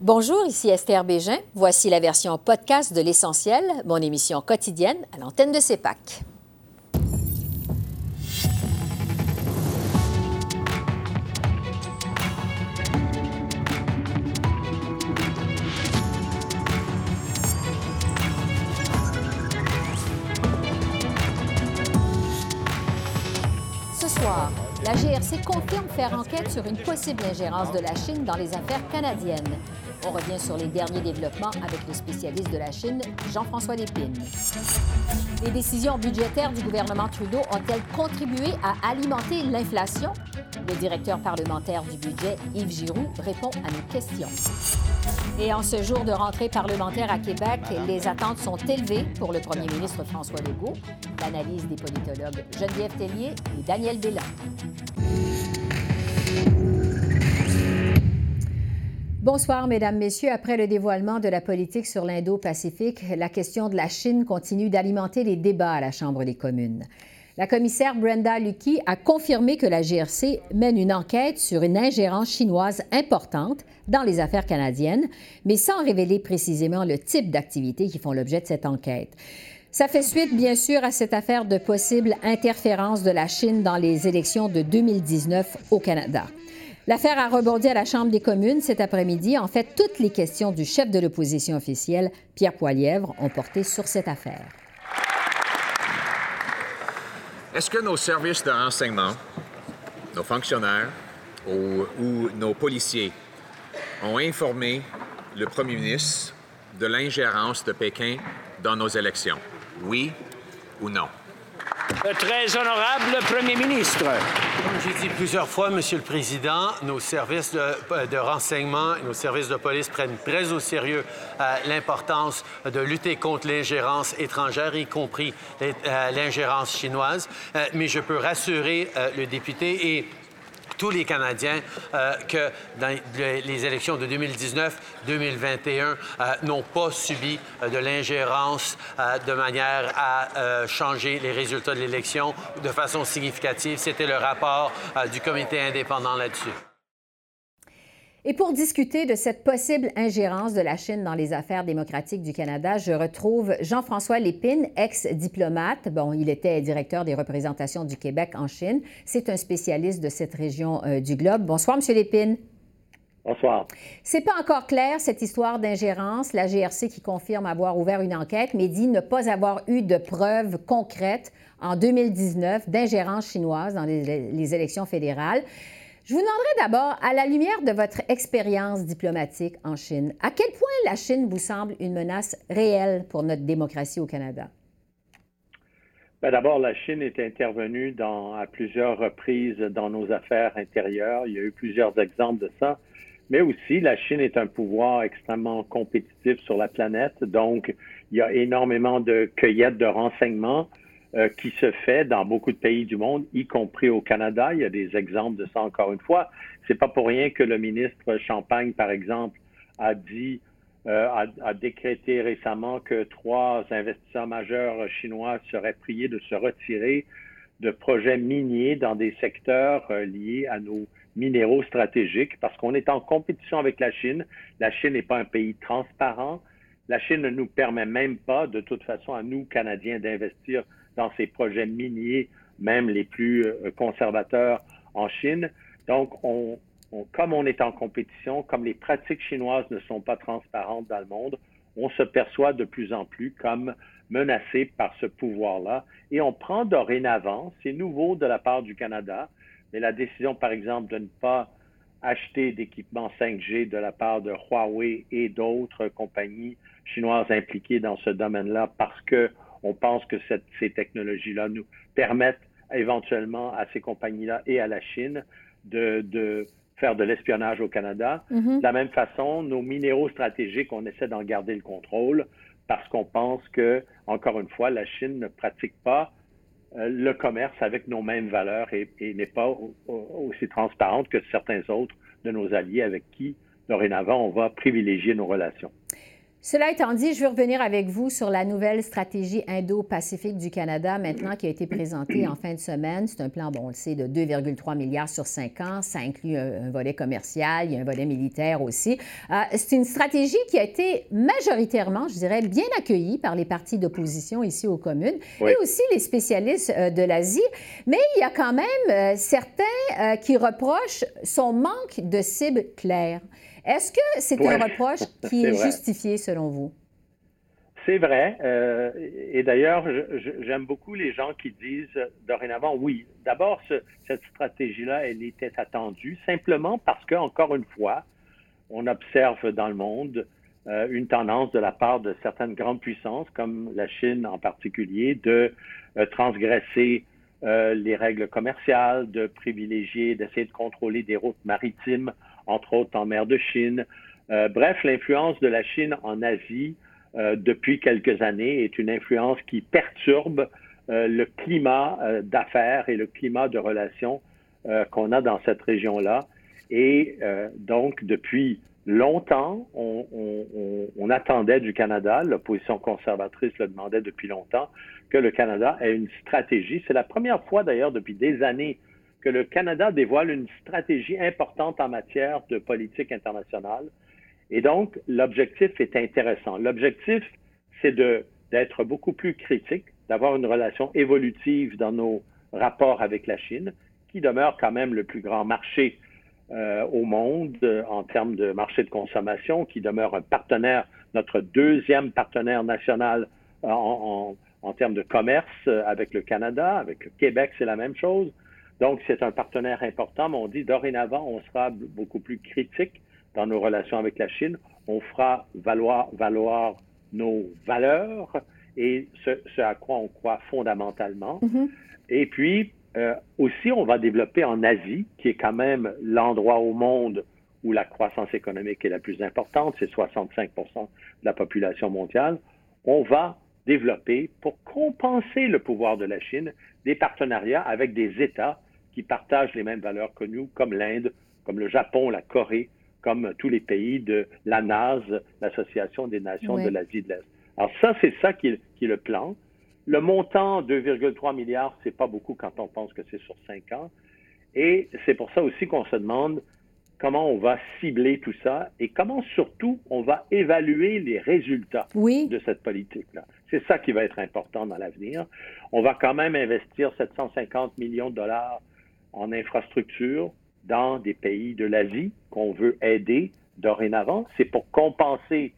Bonjour, ici Esther Bégin. Voici la version podcast de L'Essentiel, mon émission quotidienne à l'antenne de CEPAC. Ce soir, la GRC confirme faire enquête sur une possible ingérence de la Chine dans les affaires canadiennes. On revient sur les derniers développements avec le spécialiste de la Chine, Jean-François Lépine. Les décisions budgétaires du gouvernement Trudeau ont-elles contribué à alimenter l'inflation? Le directeur parlementaire du budget, Yves Giroux, répond à nos questions. Et en ce jour de rentrée parlementaire à Québec, les attentes sont élevées pour le premier ministre François Legault. L'analyse des politologues Geneviève Tellier et Daniel Bélan. Bonsoir, Mesdames, Messieurs. Après le dévoilement de la politique sur l'Indo-Pacifique, la question de la Chine continue d'alimenter les débats à la Chambre des communes. La commissaire Brenda Lucky a confirmé que la GRC mène une enquête sur une ingérence chinoise importante dans les affaires canadiennes, mais sans révéler précisément le type d'activités qui font l'objet de cette enquête. Ça fait suite, bien sûr, à cette affaire de possible interférence de la Chine dans les élections de 2019 au Canada. L'affaire a rebondi à la Chambre des communes cet après-midi. En fait, toutes les questions du chef de l'opposition officielle, Pierre Poilièvre, ont porté sur cette affaire. Est-ce que nos services de renseignement, nos fonctionnaires ou, ou nos policiers ont informé le premier ministre de l'ingérence de Pékin dans nos élections? Oui ou non? Très honorable Premier ministre. Comme j'ai dit plusieurs fois, Monsieur le Président, nos services de, de renseignement et nos services de police prennent très au sérieux euh, l'importance de lutter contre l'ingérence étrangère, y compris euh, l'ingérence chinoise. Euh, mais je peux rassurer euh, le député et tous les Canadiens euh, que dans les élections de 2019-2021 euh, n'ont pas subi euh, de l'ingérence euh, de manière à changer les résultats de l'élection de façon significative. C'était le rapport du comité indépendant là-dessus. Et pour discuter de cette possible ingérence de la Chine dans les affaires démocratiques du Canada, je retrouve Jean-François Lépine, ex-diplomate. Bon, il était directeur des représentations du Québec en Chine. C'est un spécialiste de cette région euh, du globe. Bonsoir, Monsieur Lépine. Bonsoir. C'est pas encore clair, cette histoire d'ingérence. La GRC qui confirme avoir ouvert une enquête, mais dit ne pas avoir eu de preuves concrètes en 2019 d'ingérence chinoise dans les, les élections fédérales. Je vous demanderai d'abord, à la lumière de votre expérience diplomatique en Chine, à quel point la Chine vous semble une menace réelle pour notre démocratie au Canada? Ben, D'abord, la Chine est intervenue à plusieurs reprises dans nos affaires intérieures. Il y a eu plusieurs exemples de ça. Mais aussi, la Chine est un pouvoir extrêmement compétitif sur la planète. Donc, il y a énormément de cueillettes de renseignements euh, qui se fait dans beaucoup de pays du monde, y compris au Canada. Il y a des exemples de ça encore une fois. C'est pas pour rien que le ministre Champagne, par exemple, a dit euh, a, décrété récemment que trois investisseurs majeurs chinois seraient priés de se retirer de projets miniers dans des secteurs euh, liés à nos minéraux stratégiques parce qu'on est en compétition avec la Chine. La Chine n'est pas un pays transparent. La Chine ne nous permet même pas, de toute façon, à nous, Canadiens, d'investir dans ces projets miniers, même les plus euh, conservateurs en Chine. Donc, on, on, comme on est en compétition, comme les pratiques chinoises ne sont pas transparentes dans le monde, on se perçoit de plus en plus comme menacé par ce pouvoir-là. Et on prend dorénavant, c'est nouveau de la part du Canada, mais la décision, par exemple, de ne pas acheter d'équipements 5G de la part de Huawei et d'autres compagnies chinoises impliquées dans ce domaine-là parce que on pense que cette, ces technologies-là nous permettent éventuellement à ces compagnies-là et à la Chine de, de faire de l'espionnage au Canada. Mm -hmm. De la même façon, nos minéraux stratégiques, on essaie d'en garder le contrôle parce qu'on pense que, encore une fois, la Chine ne pratique pas euh, le commerce avec nos mêmes valeurs et, et n'est pas aussi transparente que certains autres de nos alliés avec qui, dorénavant, on va privilégier nos relations. Cela étant dit, je veux revenir avec vous sur la nouvelle stratégie Indo-Pacifique du Canada maintenant qui a été présentée en fin de semaine. C'est un plan, bon, on le sait, de 2,3 milliards sur cinq ans. Ça inclut un, volet commercial, il y a un volet militaire aussi. Euh, c'est une stratégie qui a été majoritairement, je dirais, bien accueillie par les partis d'opposition ici aux communes et aussi les spécialistes euh, de l'Asie. Mais il y a quand même euh, certains qui reprochent son manque de cibles claires. Est-ce que c'est un reproche qui est, justifié selon vous? C'est vrai. Euh, et d'ailleurs, j'aime beaucoup les gens qui disent dorénavant oui. D'abord, cette stratégie-là, elle était attendue simplement parce que, encore une fois, on observe dans le monde euh, une tendance de la part de certaines grandes puissances, comme la Chine en particulier, de euh, transgresser les règles commerciales, de privilégier, d'essayer de contrôler des routes maritimes entre autres en mer de Chine. Euh, bref, l'influence de la Chine en Asie euh, depuis quelques années est une influence qui perturbe euh, le climat d'affaires et le climat de relations qu'on a dans cette région-là. Et donc, depuis longtemps, on, on, attendait du Canada, l'opposition conservatrice le demandait depuis longtemps, que le Canada ait une stratégie. C'est la première fois d'ailleurs depuis des années que le Canada dévoile une stratégie importante en matière de politique internationale. Et donc, l'objectif est intéressant. L'objectif, c'est d'être beaucoup plus critique, d'avoir une relation évolutive dans nos rapports avec la Chine, qui demeure quand même le plus grand marché euh, au monde euh, en termes de marché de consommation, qui demeure un partenaire, notre deuxième partenaire national euh, en, en, termes de commerce avec le Canada, avec le Québec, c'est la même chose. Donc, c'est un partenaire important, mais on dit dorénavant, on sera beaucoup plus critique dans nos relations avec la Chine. On fera valoir, valoir nos valeurs et ce, à quoi on croit fondamentalement. Mm-hmm. Et puis, euh, aussi, on va développer en Asie, qui est quand même l'endroit au monde où la croissance économique est la plus importante, c'est 65% de la population mondiale. On va développer, pour compenser le pouvoir de la Chine, des partenariats avec des États qui partagent les mêmes valeurs que nous, comme l'Inde, comme le Japon, la Corée, comme tous les pays de la NAS, l'Association des nations de l'Asie de l'Est. Alors ça, c'est ça qui est, le plan. Le montant 2,3 milliards, c'est pas beaucoup quand on pense que c'est sur cinq ans. Et c'est pour ça aussi qu'on se demande comment on va cibler tout ça et comment surtout on va évaluer les résultats de cette politique-là. C'est ça qui va être important dans l'avenir. On va quand même investir 750 millions de dollars en infrastructure dans des pays de l'Asie qu'on veut aider dorénavant. C'est pour compenser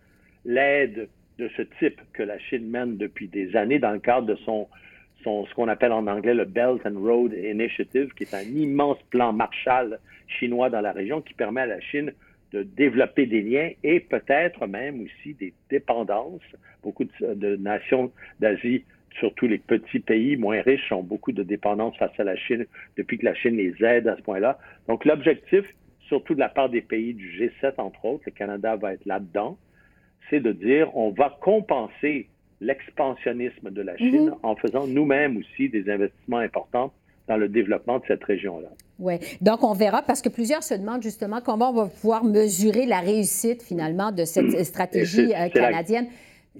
l'aide de ce type que la Chine mène depuis des années dans le cadre de son, ce qu'on appelle en anglais le Belt and Road Initiative, qui est un immense plan Marshall chinois dans la région qui permet à la Chine de développer des liens et peut-être même aussi des dépendances. Beaucoup de nations d'Asie surtout les petits pays moins riches ont beaucoup de dépendance face à la Chine depuis que la Chine les aide à ce point-là. Donc l'objectif, surtout de la part des pays du G7, entre autres, le Canada va être là-dedans, c'est de dire on va compenser l'expansionnisme de la Chine mhm. en faisant nous-mêmes aussi des investissements importants dans le développement de cette région-là. Oui, donc on verra parce que plusieurs se demandent justement comment on va pouvoir mesurer la réussite finalement de cette hmm. stratégie euh, canadienne.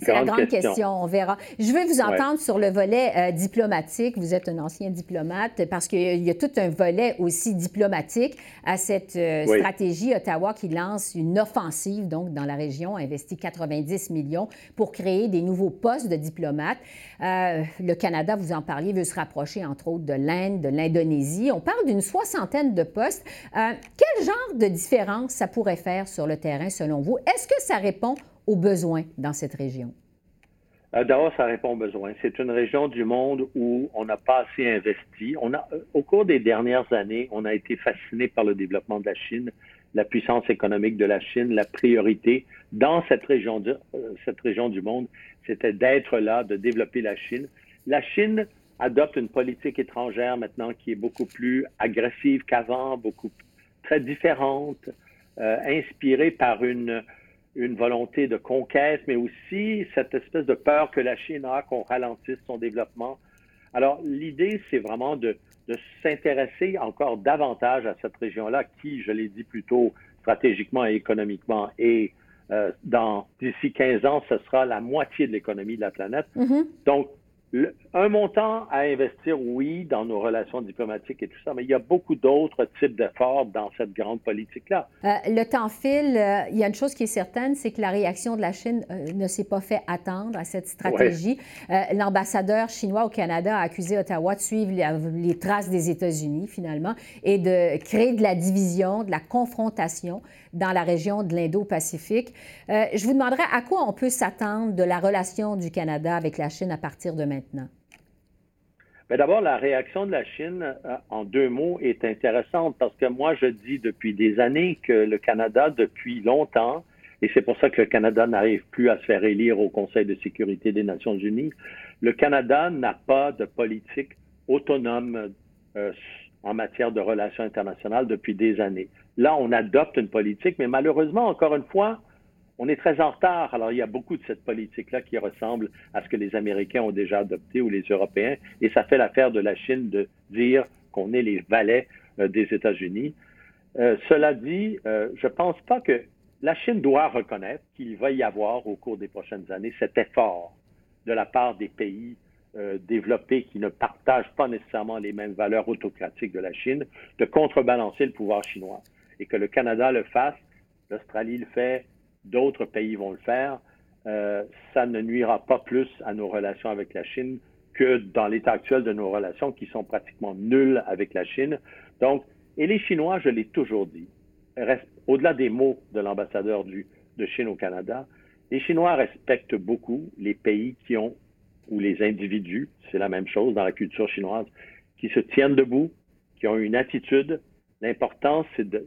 C'est la grande question. on verra. Je veux vous entendre sur le volet euh, diplomatique. Vous êtes un ancien diplomate parce qu'il y a tout un volet aussi diplomatique à cette euh, stratégie Ottawa qui lance une offensive donc dans la région, investit 90 millions pour créer des nouveaux postes de diplomates. Euh, le Canada, vous en parliez, veut se rapprocher entre autres de l'Inde, de l'Indonésie. On parle d'une soixantaine de postes. quel genre de différence ça pourrait faire sur le terrain selon vous? Est-ce que ça répond aux besoins dans cette région? Euh, d'abord, ça répond aux besoins. C'est une région du monde où on n'a pas assez investi. Euh, au cours des dernières années, on a été fasciné par le développement de la Chine, la puissance économique de la Chine. La priorité dans cette région, euh, cette région du monde, c'était d'être là, de développer la Chine. La Chine adopte une politique étrangère maintenant qui est beaucoup plus agressive qu'avant, beaucoup très différente, inspirée par une une volonté de conquête, mais aussi cette espèce de peur que la Chine a qu'on ralentisse son développement. Alors, l'idée, c'est vraiment de, s'intéresser encore davantage à cette région-là qui, je l'ai dit plus tôt, stratégiquement et économiquement est d'ici 15 ans, ce sera la moitié de l'économie de la planète. Mm-hmm. Donc, un montant à investir, oui, dans nos relations diplomatiques et tout ça, mais il y a beaucoup d'autres types d'efforts dans cette grande politique-là. Euh, le temps file. Euh, il y a une chose qui est certaine, c'est que la réaction de la Chine euh, ne s'est pas fait attendre à cette stratégie. L'ambassadeur chinois au Canada a accusé Ottawa de suivre les traces des États-Unis, finalement, et de créer de la division, de la confrontation dans la région de l'Indo-Pacifique. je vous demanderais à quoi on peut s'attendre de la relation du Canada avec la Chine à partir de maintenant? Mais d'abord, la réaction de la Chine, euh, en deux mots, est intéressante parce que moi, je dis depuis des années que le Canada, depuis longtemps, et c'est pour ça que le Canada n'arrive plus à se faire élire au Conseil de sécurité des Nations unies, le Canada n'a pas de politique autonome euh, en matière de relations internationales depuis des années. Là, on adopte une politique, mais malheureusement, encore une fois, on est très en retard. Alors, il y a beaucoup de cette politique-là qui ressemble à ce que les Américains ont déjà adopté ou les Européens. Et ça fait l'affaire de la Chine de dire qu'on est les valets euh, des États-Unis. Euh, cela dit, euh, je ne pense pas que la Chine doit reconnaître qu'il va y avoir au cours des prochaines années cet effort de la part des pays développés qui ne partagent pas nécessairement les mêmes valeurs autocratiques de la Chine de contrebalancer le pouvoir chinois. Et que le Canada le fasse, l'Australie le fait, d'autres pays vont le faire, euh, ça ne nuira pas plus à nos relations avec la Chine que dans l'état actuel de nos relations qui sont pratiquement nulles avec la Chine. Donc, et les Chinois, je l'ai toujours dit, au-delà des mots de l'ambassadeur de Chine au Canada, les Chinois respectent beaucoup les pays qui ont, ou les individus, c'est la même chose dans la culture chinoise, qui se tiennent debout, qui ont une attitude. L'important, c'est de,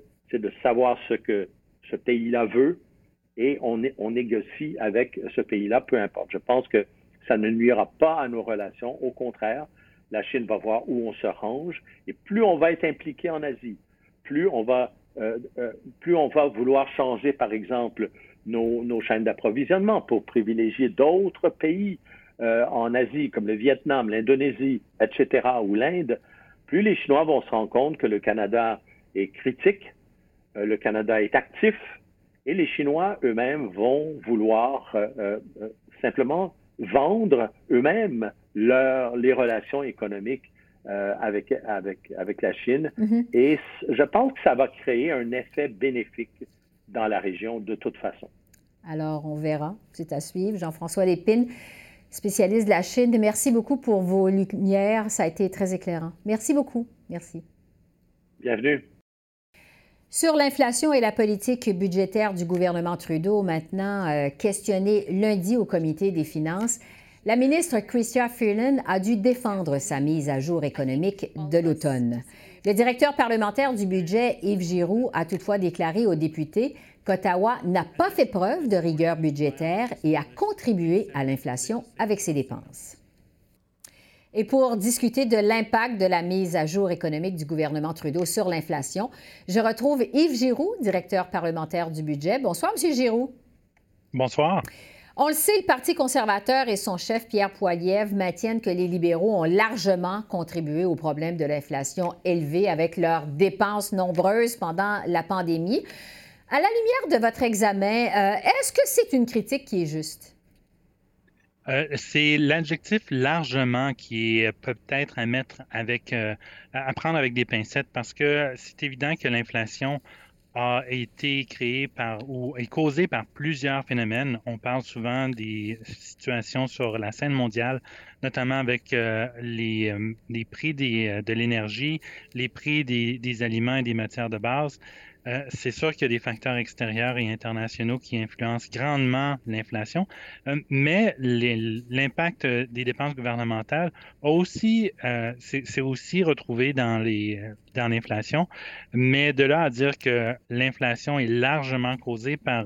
savoir ce que ce pays-là veut, et on, négocie avec ce pays-là, peu importe. Je pense que ça ne nuira pas à nos relations. Au contraire, la Chine va voir où on se range et plus on va être impliqué en Asie, plus on va, euh, euh, plus on va vouloir changer, par exemple, nos chaînes d'approvisionnement pour privilégier d'autres pays euh, en Asie, comme le Vietnam, l'Indonésie, etc., ou l'Inde, plus les Chinois vont se rendre compte que le Canada est critique, le Canada est actif, et les Chinois eux-mêmes vont vouloir euh, euh, euh, simplement vendre eux-mêmes les relations économiques avec, avec, avec la Chine. Mm-hmm. Et je pense que ça va créer un effet bénéfique dans la région de toute façon. Alors, on verra. C'est à suivre. Jean-François Lépine, spécialiste de la Chine, merci beaucoup pour vos lumières. Ça a été très éclairant. Merci beaucoup. Merci. Bienvenue. Sur l'inflation et la politique budgétaire du gouvernement Trudeau, maintenant euh, questionnée lundi au comité des finances, la ministre Chrystia Freeland a dû défendre sa mise à jour économique de l'automne. Le directeur parlementaire du budget, Yves Giroux, a toutefois déclaré aux députés qu'Ottawa n'a pas fait preuve de rigueur budgétaire et a contribué à l'inflation avec ses dépenses. Et pour discuter de l'impact de la mise à jour économique du gouvernement Trudeau sur l'inflation, je retrouve Yves Giroux, directeur parlementaire du budget. Bonsoir, M. Giroux. Bonsoir. On le sait, le Parti conservateur et son chef Pierre Poilievre maintiennent que les libéraux ont largement contribué au problème de l'inflation élevée avec leurs dépenses nombreuses pendant la pandémie. À la lumière de votre examen, euh, est-ce que c'est une critique qui est juste? Euh, c'est l'adjectif largement qui est peut-être à mettre avec, euh, prendre avec des pincettes parce que c'est évident que l'inflation a été créée par ou est causée par plusieurs phénomènes. On parle souvent des situations sur la scène mondiale, notamment avec euh, les, prix de l'énergie, les prix des aliments et des matières de base. Euh, c'est sûr qu'il y a des facteurs extérieurs et internationaux qui influencent grandement l'inflation, euh, mais l'impact des dépenses gouvernementales aussi, euh, aussi retrouvé dans l'inflation, mais de là à dire que l'inflation est largement causée par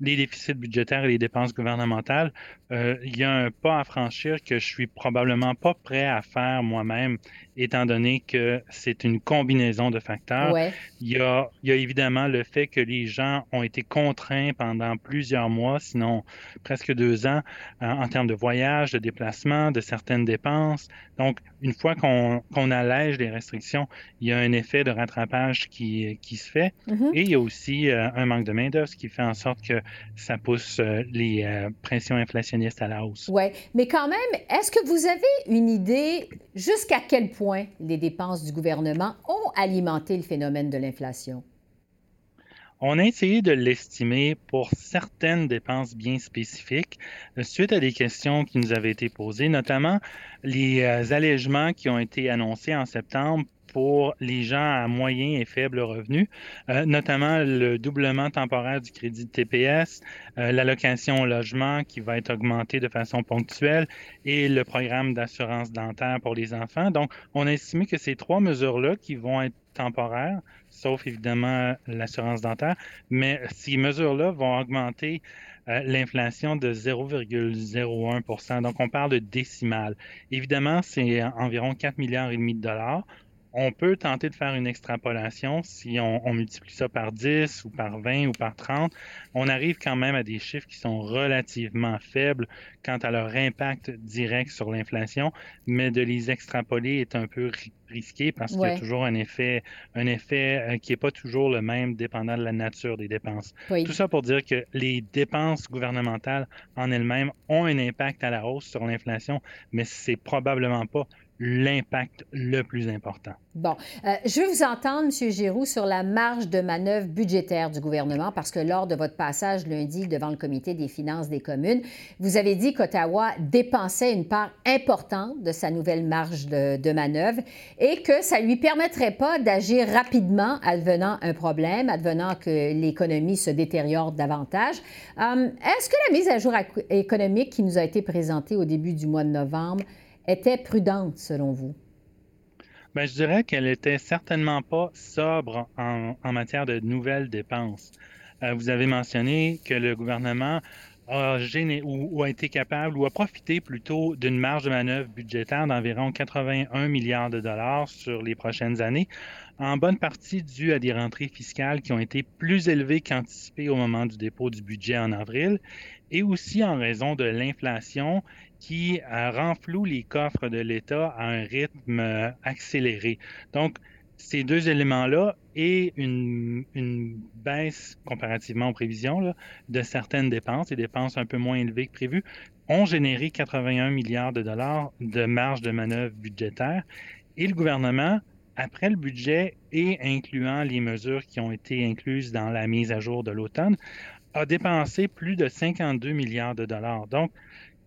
les déficits budgétaires et les dépenses gouvernementales, il y a un pas à franchir que je suis probablement pas prêt à faire moi-même, étant donné que c'est une combinaison de facteurs. Il, y a, il y a évidemment le fait que les gens ont été contraints pendant plusieurs mois, sinon presque deux ans, en termes de voyage, de déplacement, de certaines dépenses. Donc, une fois qu'on allège les restrictions, il y a un effet de rattrapage qui, qui se fait. Mm-hmm. Et il y a aussi un manque de main-d'œuvre, ce qui fait en sorte que ça pousse les pressions inflationnistes à la hausse. Oui, mais quand même, est-ce que vous avez une idée jusqu'à quel point les dépenses du gouvernement ont alimenté le phénomène de l'inflation? On a essayé de l'estimer pour certaines dépenses bien spécifiques euh, suite à des questions qui nous avaient été posées, notamment les euh, allègements qui ont été annoncés en septembre pour les gens à moyen et faible revenu, euh, notamment le doublement temporaire du crédit de TPS, euh, l'allocation au logement qui va être augmentée de façon ponctuelle et le programme d'assurance dentaire pour les enfants. Donc, on a estimé que ces trois mesures-là qui vont être temporaires, sauf évidemment l'assurance dentaire, mais ces mesures-là vont augmenter euh, l'inflation de 0,01% Donc, on parle de décimale. Évidemment, c'est environ 4 milliards et demi de dollars on peut tenter de faire une extrapolation. Si on, multiplie ça par 10 ou par 20 ou par 30, on arrive quand même à des chiffres qui sont relativement faibles quant à leur impact direct sur l'inflation, mais de les extrapoler est un peu risqué parce qu'il y a toujours un effet, un effet euh, qui n'est pas toujours le même dépendant de la nature des dépenses. Tout ça pour dire que les dépenses gouvernementales en elles-mêmes ont un impact à la hausse sur l'inflation, mais c'est probablement pas l'impact le plus important. Bon, euh, je veux vous entendre, M. Giroux, sur la marge de manœuvre budgétaire du gouvernement, parce que lors de votre passage lundi devant le comité des finances des communes, vous avez dit qu'Ottawa dépensait une part importante de sa nouvelle marge de, manœuvre et que ça ne lui permettrait pas d'agir rapidement advenant un problème, advenant que l'économie se détériore davantage. Euh, est-ce que la mise à jour économique qui nous a été présentée au début du mois de novembre était prudente selon vous? Bien, je dirais qu'elle était certainement pas sobre en, matière de nouvelles dépenses. Euh, vous avez mentionné que le gouvernement a, ou, a été capable ou a profité plutôt d'une marge de manœuvre budgétaire d'environ 81 milliards de dollars sur les prochaines années, en bonne partie due à des rentrées fiscales qui ont été plus élevées qu'anticipées au moment du dépôt du budget en avril, et aussi en raison de l'inflation qui euh, renfloue les coffres de l'État à un rythme euh, accéléré. Donc, ces deux éléments-là et une, baisse comparativement aux prévisions de certaines dépenses, des dépenses un peu moins élevées que prévues, ont généré 81 milliards de dollars de marge de manœuvre budgétaire. Et le gouvernement, après le budget et incluant les mesures qui ont été incluses dans la mise à jour de l'automne, a dépensé plus de 52 milliards de dollars. Donc,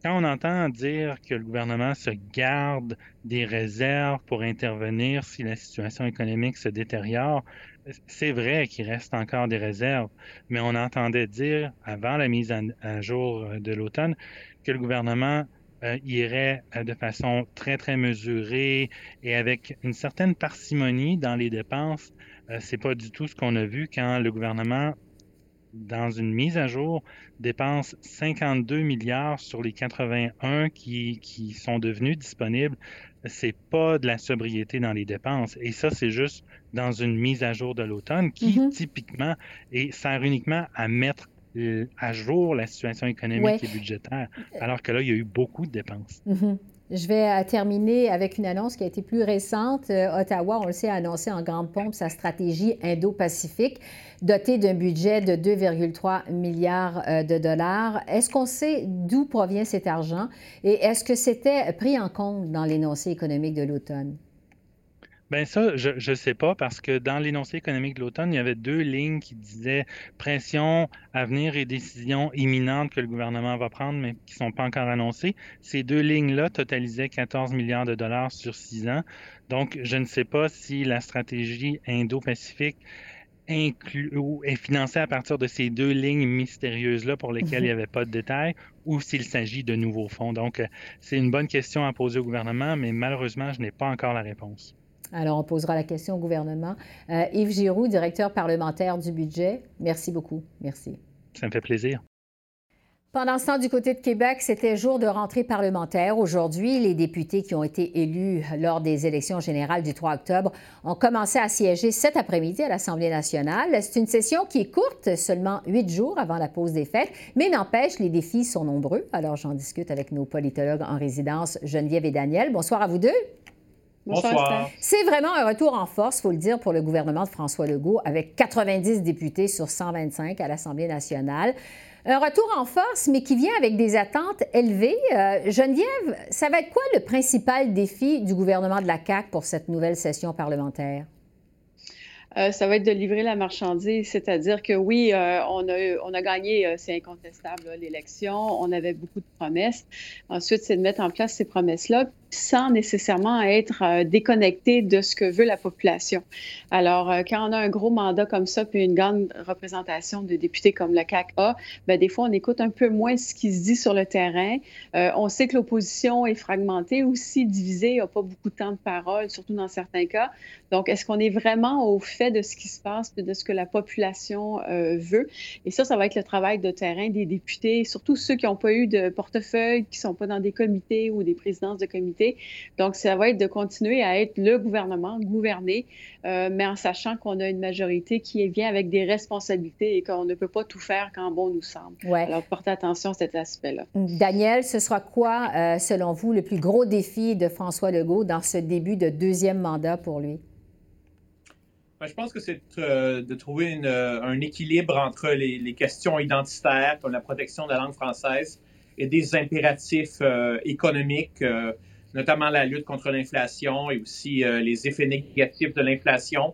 quand on entend dire que le gouvernement se garde des réserves pour intervenir si la situation économique se détériore, c'est vrai qu'il reste encore des réserves, mais on entendait dire avant la mise à jour de l'automne que le gouvernement euh, irait euh, de façon très, très mesurée et avec une certaine parcimonie dans les dépenses. Euh, c'est pas du tout ce qu'on a vu quand le gouvernement dans une mise à jour, dépense 52 milliards sur les 81 qui, qui sont devenus disponibles. C'est pas de la sobriété dans les dépenses. Et ça, c'est juste dans une mise à jour de l'automne qui, mm-hmm. typiquement, est, sert uniquement à mettre à jour la situation économique et budgétaire, alors que là, il y a eu beaucoup de dépenses. Mm-hmm. Je vais euh, terminer avec une annonce qui a été plus récente. Euh, Ottawa, on le sait, a annoncé en grande pompe sa stratégie Indo-Pacifique, dotée d'un budget de 2,3 milliards euh, de dollars. Est-ce qu'on sait d'où provient cet argent et est-ce que c'était pris en compte dans l'énoncé économique de l'automne? Bien, ça, je ne sais pas parce que dans l'énoncé économique de l'automne, il y avait deux lignes qui disaient pression à venir et décisions imminentes que le gouvernement va prendre, mais qui ne sont pas encore annoncées. Ces deux lignes-là totalisaient 14 milliards de dollars sur six ans. Donc, je ne sais pas si la stratégie Indo-Pacifique est financée à partir de ces deux lignes mystérieuses-là pour lesquelles il n'y mhm. avait pas de détails ou s'il s'agit de nouveaux fonds. Donc, c'est une bonne question à poser au gouvernement, mais malheureusement, je n'ai pas encore la réponse. Alors, on posera la question au gouvernement. Euh, Yves Giroux, directeur parlementaire du budget, merci beaucoup. Merci. Ça me fait plaisir. Pendant ce temps, du côté de Québec, c'était jour de rentrée parlementaire. Aujourd'hui, les députés qui ont été élus lors des élections générales du 3 octobre ont commencé à siéger cet après-midi à l'Assemblée nationale. C'est une session qui est courte, seulement huit jours avant la pause des fêtes, mais n'empêche, les défis sont nombreux. Alors, j'en discute avec nos politologues en résidence, Geneviève et Daniel. Bonsoir à vous deux. Bonsoir. C'est vraiment un retour en force, il faut le dire, pour le gouvernement de François Legault, avec 90 députés sur 125 à l'Assemblée nationale. Un retour en force, mais qui vient avec des attentes élevées. Euh, Geneviève, ça va être quoi le principal défi du gouvernement de la CAQ pour cette nouvelle session parlementaire? Euh, ça va être de livrer la marchandise, c'est-à-dire que oui, euh, on, a, on a gagné, euh, c'est incontestable, l'élection, on avait beaucoup de promesses. Ensuite, c'est de mettre en place ces promesses-là sans nécessairement être déconnecté de ce que veut la population. Alors, quand on a un gros mandat comme ça, puis une grande représentation de députés comme le CAC a, ben, des fois, on écoute un peu moins ce qui se dit sur le terrain. on sait que l'opposition est fragmentée, aussi divisée, n'a pas beaucoup de temps de parole, surtout dans certains cas. Donc, est-ce qu'on est vraiment au fait de ce qui se passe, de ce que la population euh, veut? Et ça, ça va être le travail de terrain des députés, surtout ceux qui n'ont pas eu de portefeuille, qui ne sont pas dans des comités ou des présidences de comités. Donc, ça va être de continuer à être le gouvernement, gouverner, euh, mais en sachant qu'on a une majorité qui vient avec des responsabilités et qu'on ne peut pas tout faire quand bon nous semble. Alors, portez attention à cet aspect-là. Daniel, ce sera quoi, euh, selon vous, le plus gros défi de François Legault dans ce début de deuxième mandat pour lui? Ben, je pense que c'est euh, de trouver euh, un équilibre entre les, questions identitaires, comme la protection de la langue française, et des impératifs euh, économiques, notamment la lutte contre l'inflation et aussi les effets négatifs de l'inflation,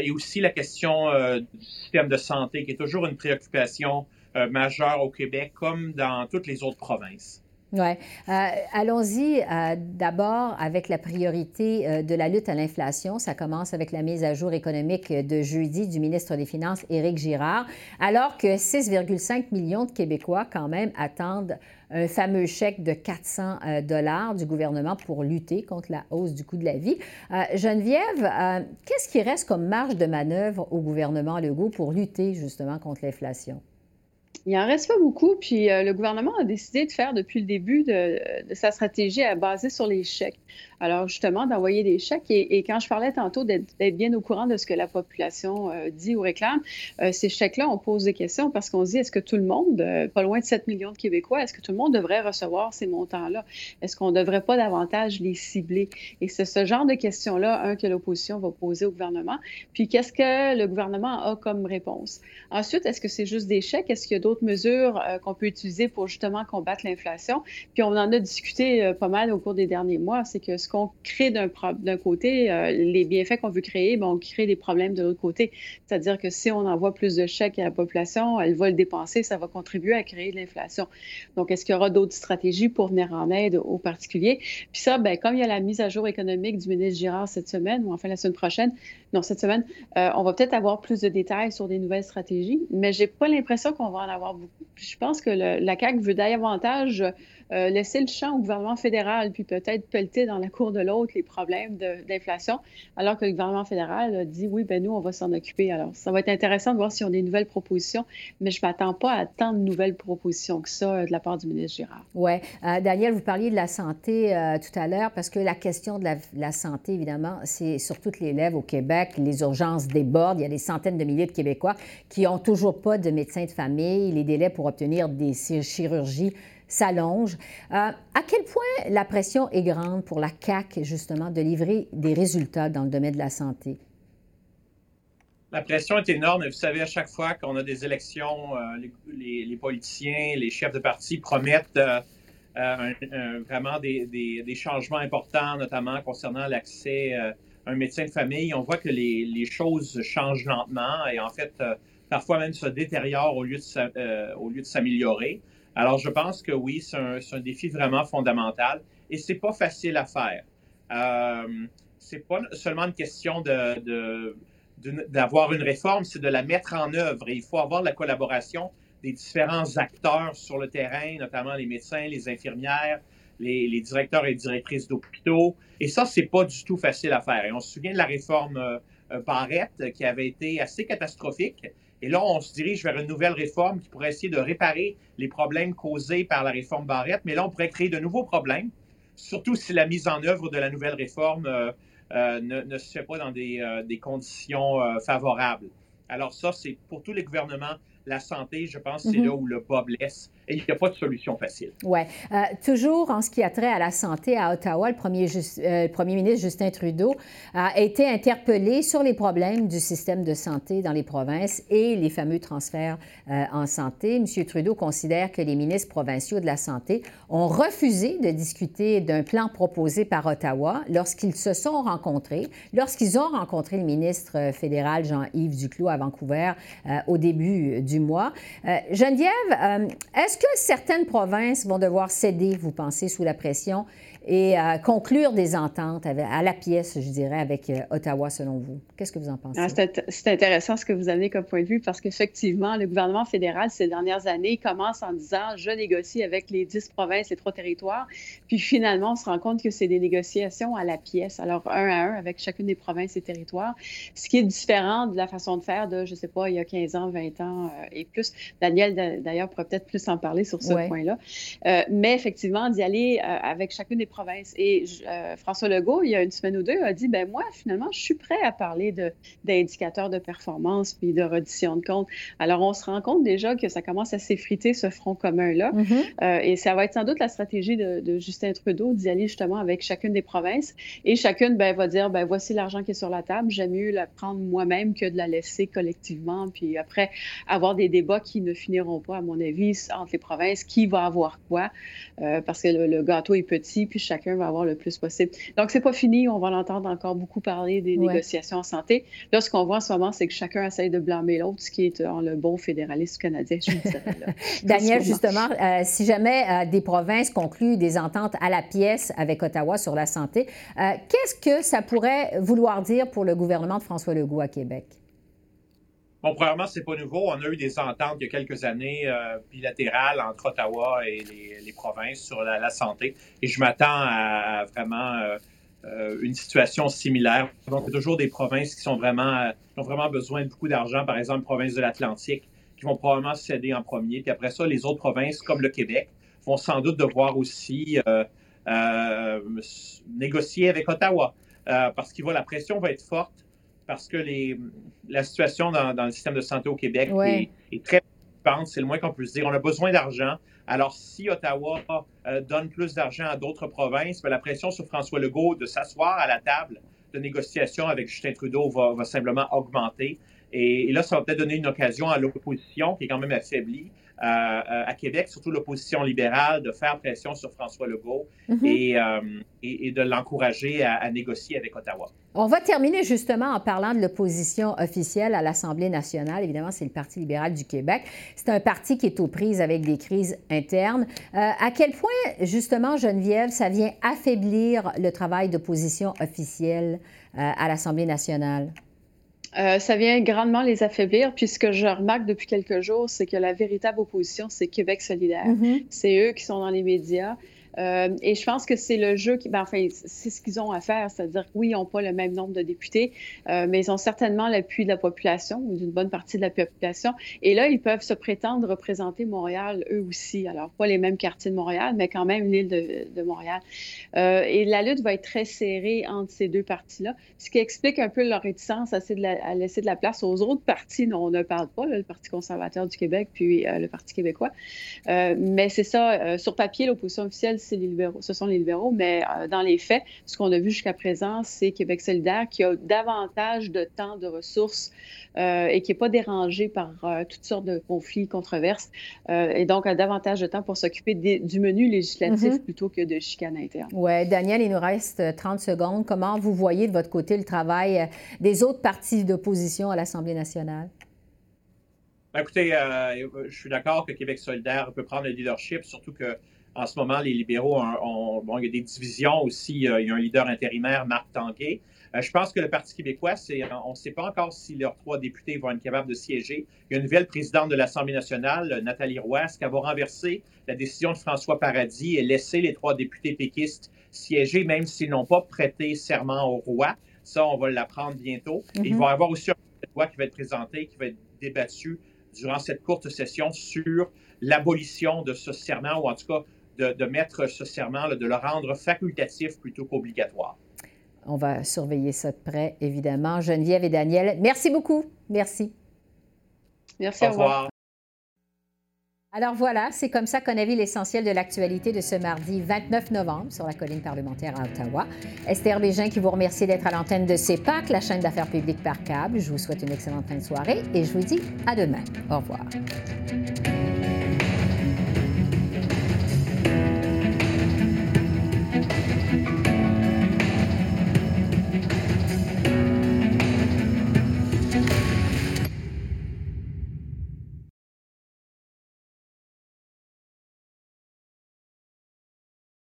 et aussi la question du système de santé, qui est toujours une préoccupation majeure au Québec, comme dans toutes les autres provinces. Oui. Euh, allons-y euh, d'abord avec la priorité euh, de la lutte à l'inflation. Ça commence avec la mise à jour économique de jeudi du ministre des Finances, Éric Girard, alors que 6,5 millions de Québécois quand même attendent un fameux chèque de 400 dollars du gouvernement pour lutter contre la hausse du coût de la vie. Geneviève, qu'est-ce qui reste comme marge de manœuvre au gouvernement Legault pour lutter justement contre l'inflation? Il en reste pas beaucoup, puis euh, le gouvernement a décidé de faire depuis le début de, sa stratégie à baser sur les chèques. Alors justement, d'envoyer des chèques, et, quand je parlais tantôt d'être bien au courant de ce que la population euh, dit ou réclame, euh, ces chèques-là, on pose des questions parce qu'on se dit, est-ce que tout le monde, pas loin de 7 millions de Québécois, est-ce que tout le monde devrait recevoir ces montants-là? Est-ce qu'on ne devrait pas davantage les cibler? Et c'est ce genre de questions-là, un, que l'opposition va poser au gouvernement. Puis qu'est-ce que le gouvernement a comme réponse? Ensuite, est-ce que c'est juste des chèques? Est-ce qu'il d'autres mesures euh, qu'on peut utiliser pour justement combattre l'inflation. Puis on en a discuté euh, pas mal au cours des derniers mois, c'est que ce qu'on crée d'un côté, euh, les bienfaits qu'on veut créer, ben, on crée des problèmes de l'autre côté. C'est-à-dire que si on envoie plus de chèques à la population, elle va le dépenser, ça va contribuer à créer de l'inflation. Donc, est-ce qu'il y aura d'autres stratégies pour venir en aide aux particuliers? Puis ça, ben, comme il y a la mise à jour économique du ministre Girard cette semaine, ou enfin la semaine prochaine, non, cette semaine, on va peut-être avoir plus de détails sur des nouvelles stratégies, mais j'ai pas l'impression qu'on va en avoir beaucoup. Je pense que la CAQ veut davantage euh, laisser le champ au gouvernement fédéral, puis peut-être pelleter dans la cour de l'autre les problèmes d'inflation, alors que le gouvernement fédéral a dit oui, ben nous, on va s'en occuper. Alors, ça va être intéressant de voir si on a des nouvelles propositions, mais je ne m'attends pas à tant de nouvelles propositions que ça euh, de la part du ministre Girard. Oui. Euh, Daniel, vous parliez de la santé tout à l'heure, parce que la question de la, santé, évidemment, c'est sur toutes les au Québec. Les urgences débordent. Il y a des centaines de milliers de Québécois qui n'ont toujours pas de médecin de famille. Les délais pour obtenir des chirurgies s'allonge. Euh, à quel point la pression est grande pour la CAC justement, de livrer des résultats dans le domaine de la santé? La pression est énorme. Vous savez, à chaque fois qu'on a des élections, euh, les, politiciens, les chefs de parti promettent euh, vraiment des, des, changements importants, notamment concernant l'accès à un médecin de famille. On voit que les, les choses changent lentement et en fait, parfois même se détériorent au lieu de s'améliorer. Alors, je pense que oui, c'est un, défi vraiment fondamental et c'est pas facile à faire. Euh, c'est pas seulement une question de, d'avoir une réforme, c'est de la mettre en œuvre et il faut avoir la collaboration des différents acteurs sur le terrain, notamment les médecins, les infirmières, les, directeurs et directrices d'hôpitaux. Et ça, c'est pas du tout facile à faire. Et on se souvient de la réforme euh, Barrette qui avait été assez catastrophique Et là, on se dirige vers une nouvelle réforme qui pourrait essayer de réparer les problèmes causés par la réforme Barrette, mais là, on pourrait créer de nouveaux problèmes, surtout si la mise en œuvre de la nouvelle réforme euh, euh, ne, se fait pas dans des, euh, des conditions favorables. Alors ça, c'est pour tous les gouvernements la santé, je pense, c'est mhm. là où le bas blesse et il n'y a pas de solution facile. Oui. Euh, toujours en ce qui a trait à la santé à Ottawa, le premier, euh, ministre Justin Trudeau a été interpellé sur les problèmes du système de santé dans les provinces et les fameux transferts euh, en santé. M. Trudeau considère que les ministres provinciaux de la santé ont refusé de discuter d'un plan proposé par Ottawa lorsqu'ils se sont rencontrés, lorsqu'ils ont rencontré le ministre fédéral Jean-Yves Duclos à Vancouver au début du mois. Euh, Geneviève, euh, est-ce que certaines provinces vont devoir céder, vous pensez, sous la pression? Et euh, conclure des ententes à la pièce, je dirais, avec euh, Ottawa, selon vous. Qu'est-ce que vous en pensez? Ah, c'est intéressant ce que vous avez comme point de vue parce qu'effectivement, le gouvernement fédéral, ces dernières années, commence en disant je négocie avec les dix provinces, les trois territoires. Puis finalement, on se rend compte que c'est des négociations à la pièce, alors un à un avec chacune des provinces et territoires, ce qui est différent de la façon de faire de, je ne sais pas, il y a 15 ans, 20 ans euh, et plus. Daniel, d'ailleurs, pourrait peut-être plus en parler sur ce point-là. mais effectivement, d'y aller avec chacune des provinces et euh, François Legault, il y a une semaine ou deux, a dit ben moi, finalement, je suis prêt à parler d'indicateurs de, performance puis de reddition de comptes. Alors, on se rend compte déjà que ça commence à s'effriter, ce front commun-là. Mm-hmm. Euh, et ça va être sans doute la stratégie de, Justin Trudeau d'y aller justement avec chacune des provinces. Et chacune ben, va dire ben voici l'argent qui est sur la table, j'aime mieux la prendre moi-même que de la laisser collectivement. Puis après, avoir des débats qui ne finiront pas, à mon avis, entre les provinces, qui va avoir quoi, euh, parce que le, le, gâteau est petit, puis chacun va avoir le plus possible. Donc, c'est pas fini. On va l'entendre encore beaucoup parler des négociations en santé. Là, ce qu'on voit en ce moment, c'est que chacun essaye de blâmer l'autre, ce qui est dans le bon fédéraliste canadien, je Daniel, justement, euh, si jamais euh, des provinces concluent des ententes à la pièce avec Ottawa sur la santé, euh, qu'est-ce que ça pourrait vouloir dire pour le gouvernement de François Legault à Québec? Bon, premièrement, c'est pas nouveau. On a eu des ententes il y a quelques années euh, bilatérales entre Ottawa et les, provinces sur la, santé. Et je m'attends à, vraiment euh, euh, une situation similaire. Donc, il y a toujours des provinces qui ont vraiment besoin de beaucoup d'argent. Par exemple, province de l'Atlantique, qui vont probablement céder en premier. Puis après ça, les autres provinces, comme le Québec, vont sans doute devoir aussi négocier avec Ottawa. parce que la pression va être forte parce que les, la situation dans, le système de santé au Québec est, très préoccupante, c'est le moins qu'on puisse dire. On a besoin d'argent. Alors, si Ottawa euh, donne plus d'argent à d'autres provinces, ben, la pression sur François Legault de s'asseoir à la table de négociation avec Justin Trudeau va, simplement augmenter. Et, là, ça va peut-être donner une occasion à l'opposition, qui est quand même affaiblie, euh, euh, à Québec, surtout l'opposition libérale, de faire pression sur François Legault mm-hmm. et, et, de l'encourager à, à, négocier avec Ottawa. On va terminer justement en parlant de l'opposition officielle à l'Assemblée nationale. Évidemment, c'est le Parti libéral du Québec. C'est un parti qui est aux prises avec des crises internes. Euh, à quel point, justement, Geneviève, ça vient affaiblir le travail d'opposition officielle euh, à l'Assemblée nationale? Euh, ça vient grandement les affaiblir. Puis ce que je remarque depuis quelques jours, c'est que la véritable opposition, c'est Québec solidaire. Mm-hmm. C'est eux qui sont dans les médias. Euh, et je pense que c'est le jeu qui, ben, enfin, c'est ce qu'ils ont à faire, c'est-à-dire oui, ils n'ont pas le même nombre de députés, euh, mais ils ont certainement l'appui de la population ou d'une bonne partie de la population. Et là, ils peuvent se prétendre représenter Montréal eux aussi. Alors, pas les mêmes quartiers de Montréal, mais quand même l'île de, Montréal. Euh, et la lutte va être très serrée entre ces deux partis-là, ce qui explique un peu leur réticence de à, laisser de la place aux autres partis dont on ne parle pas, le Parti conservateur du Québec puis le Parti québécois. mais c'est ça, sur papier, l'opposition officielle, les libéraux, ce sont les libéraux, mais euh, dans les faits, ce qu'on a vu jusqu'à présent, c'est Québec solidaire qui a davantage de temps, de ressources euh, et qui n'est pas dérangé par euh, toutes sortes de conflits, controverses, et donc a davantage de temps pour s'occuper du menu législatif mm-hmm. plutôt que de chicane interne. Oui, Daniel, il nous reste 30 secondes. Comment vous voyez de votre côté le travail des autres partis d'opposition à l'Assemblée nationale? Ben, écoutez, je suis d'accord que Québec solidaire peut prendre le leadership, surtout que en ce moment, les libéraux ont, bon, il y a des divisions aussi. il y a un leader intérimaire, Marc Tanguay. Euh, je pense que le Parti québécois, on ne sait pas encore si leurs trois députés vont être capables de siéger. Il y a une nouvelle présidente de l'Assemblée nationale, Nathalie Roy, qui va renverser la décision de François Paradis et laisser les trois députés péquistes siéger, même s'ils n'ont pas prêté serment au roi. Ça, on va l'apprendre bientôt. Il va y avoir aussi un loi qui va être présenté, qui va être débattu durant cette courte session sur l'abolition de ce serment, ou en tout cas de, mettre ce serment, de le rendre facultatif plutôt qu'obligatoire. On va surveiller ça de près, évidemment. Geneviève et Daniel, merci beaucoup. Merci. Merci, au revoir. Alors voilà, c'est comme ça qu'on a vu l'essentiel de l'actualité de ce mardi 29 novembre sur la colline parlementaire à Ottawa. Esther Bégin qui vous remercie d'être à l'antenne de CEPAC, la chaîne d'affaires publiques par câble. Je vous souhaite une excellente fin de soirée et je vous dis à demain. Au revoir.